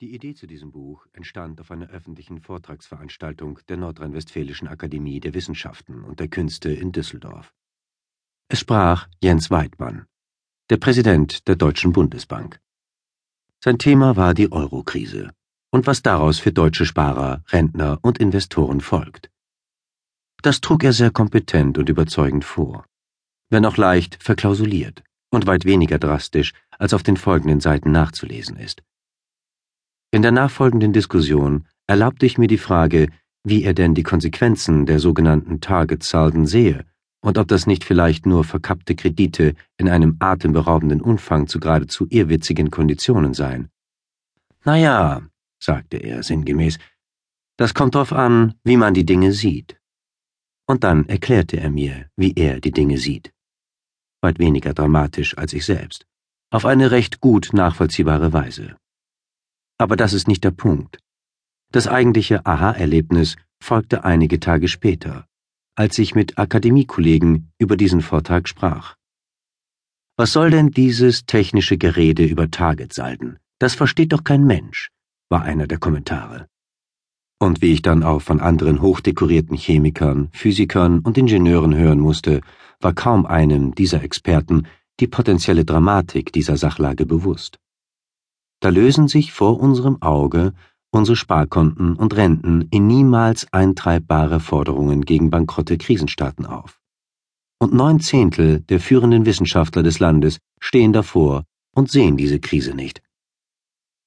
Die Idee zu diesem Buch entstand auf einer öffentlichen Vortragsveranstaltung der Nordrhein-Westfälischen Akademie der Wissenschaften und der Künste in Düsseldorf. Es sprach Jens Weidmann, der Präsident der Deutschen Bundesbank. Sein Thema war die Eurokrise und was daraus für deutsche Sparer, Rentner und Investoren folgt. Das trug er sehr kompetent und überzeugend vor, wenn auch leicht verklausuliert und weit weniger drastisch, als auf den folgenden Seiten nachzulesen ist. In der nachfolgenden Diskussion erlaubte ich mir die Frage, wie er denn die Konsequenzen der sogenannten Target Salden sehe und ob das nicht vielleicht nur verkappte Kredite in einem atemberaubenden Umfang zu geradezu irrwitzigen Konditionen seien. Na ja, sagte er sinngemäß, das kommt drauf an, wie man die Dinge sieht. Und dann erklärte er mir, wie er die Dinge sieht. Weit weniger dramatisch als ich selbst. Auf eine recht gut nachvollziehbare Weise. Aber das ist nicht der Punkt. Das eigentliche Aha-Erlebnis folgte einige Tage später, als ich mit Akademiekollegen über diesen Vortrag sprach. Was soll denn dieses technische Gerede über Targetsalden? Das versteht doch kein Mensch, war einer der Kommentare. Und wie ich dann auch von anderen hochdekorierten Chemikern, Physikern und Ingenieuren hören musste, war kaum einem dieser Experten die potenzielle Dramatik dieser Sachlage bewusst. Da lösen sich vor unserem Auge unsere Sparkonten und Renten in niemals eintreibbare Forderungen gegen bankrotte Krisenstaaten auf. Und neun Zehntel der führenden Wissenschaftler des Landes stehen davor und sehen diese Krise nicht.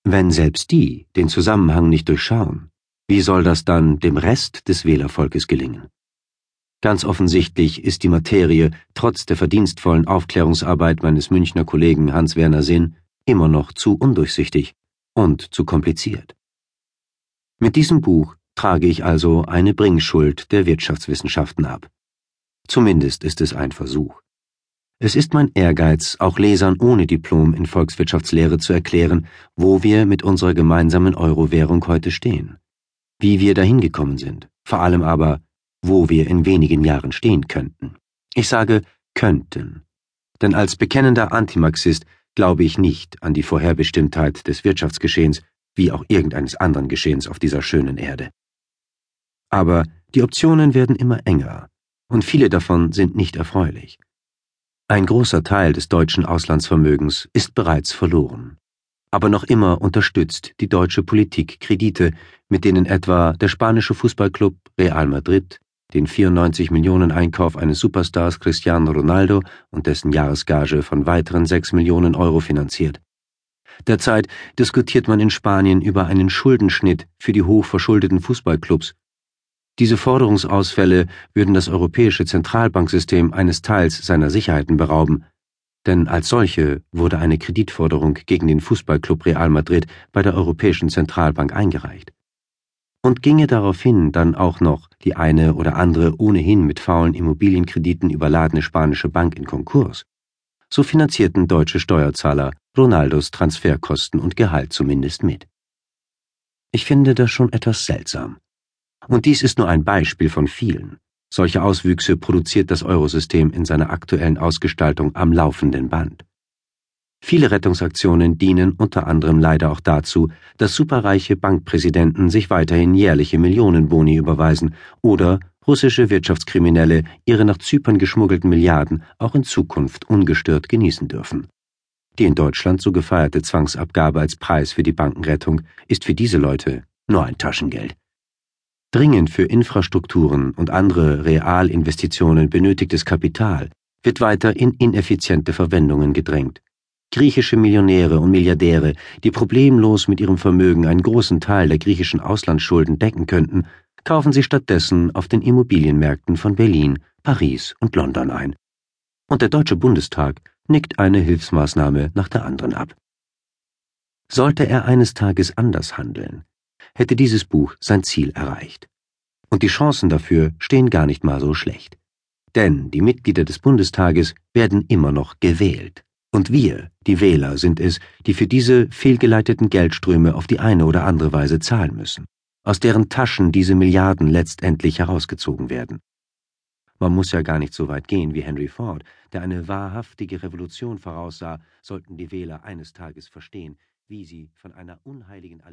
Wenn selbst die den Zusammenhang nicht durchschauen, wie soll das dann dem Rest des Wählervolkes gelingen? Ganz offensichtlich ist die Materie, trotz der verdienstvollen Aufklärungsarbeit meines Münchner Kollegen Hans-Werner Sinn, immer noch zu undurchsichtig und zu kompliziert. Mit diesem Buch trage ich also eine Bringschuld der Wirtschaftswissenschaften ab. Zumindest ist es ein Versuch. Es ist mein Ehrgeiz, auch Lesern ohne Diplom in Volkswirtschaftslehre zu erklären, wo wir mit unserer gemeinsamen Euro-Währung heute stehen, wie wir dahin gekommen sind, vor allem aber, wo wir in wenigen Jahren stehen könnten. Ich sage könnten, denn als bekennender Antimarxist glaube ich nicht an die Vorherbestimmtheit des Wirtschaftsgeschehens wie auch irgendeines anderen Geschehens auf dieser schönen Erde. Aber die Optionen werden immer enger, und viele davon sind nicht erfreulich. Ein großer Teil des deutschen Auslandsvermögens ist bereits verloren. Aber noch immer unterstützt die deutsche Politik Kredite, mit denen etwa der spanische Fußballclub Real Madrid den 94 Millionen Einkauf eines Superstars Cristiano Ronaldo und dessen Jahresgage von weiteren 6 Millionen Euro finanziert. Derzeit diskutiert man in Spanien über einen Schuldenschnitt für die hochverschuldeten Fußballclubs. Diese Forderungsausfälle würden das europäische Zentralbanksystem eines Teils seiner Sicherheiten berauben, denn als solche wurde eine Kreditforderung gegen den Fußballclub Real Madrid bei der Europäischen Zentralbank eingereicht und ginge daraufhin dann auch noch die eine oder andere ohnehin mit faulen Immobilienkrediten überladene spanische Bank in Konkurs, so finanzierten deutsche Steuerzahler Ronaldos Transferkosten und Gehalt zumindest mit. Ich finde das schon etwas seltsam. Und dies ist nur ein Beispiel von vielen. Solche Auswüchse produziert das Eurosystem in seiner aktuellen Ausgestaltung am laufenden Band. Viele Rettungsaktionen dienen unter anderem leider auch dazu, dass superreiche Bankpräsidenten sich weiterhin jährliche Millionenboni überweisen oder russische Wirtschaftskriminelle ihre nach Zypern geschmuggelten Milliarden auch in Zukunft ungestört genießen dürfen. Die in Deutschland so gefeierte Zwangsabgabe als Preis für die Bankenrettung ist für diese Leute nur ein Taschengeld. Dringend für Infrastrukturen und andere Realinvestitionen benötigtes Kapital wird weiter in ineffiziente Verwendungen gedrängt Griechische Millionäre und Milliardäre, die problemlos mit ihrem Vermögen einen großen Teil der griechischen Auslandsschulden decken könnten, kaufen sie stattdessen auf den Immobilienmärkten von Berlin, Paris und London ein. Und der Deutsche Bundestag nickt eine Hilfsmaßnahme nach der anderen ab. Sollte er eines Tages anders handeln, hätte dieses Buch sein Ziel erreicht. Und die Chancen dafür stehen gar nicht mal so schlecht. Denn die Mitglieder des Bundestages werden immer noch gewählt. Und wir, die Wähler, sind es, die für diese fehlgeleiteten Geldströme auf die eine oder andere Weise zahlen müssen, aus deren Taschen diese Milliarden letztendlich herausgezogen werden. Man muss ja gar nicht so weit gehen wie Henry Ford, der eine wahrhaftige Revolution voraussah, sollten die Wähler eines Tages verstehen, wie sie von einer unheiligen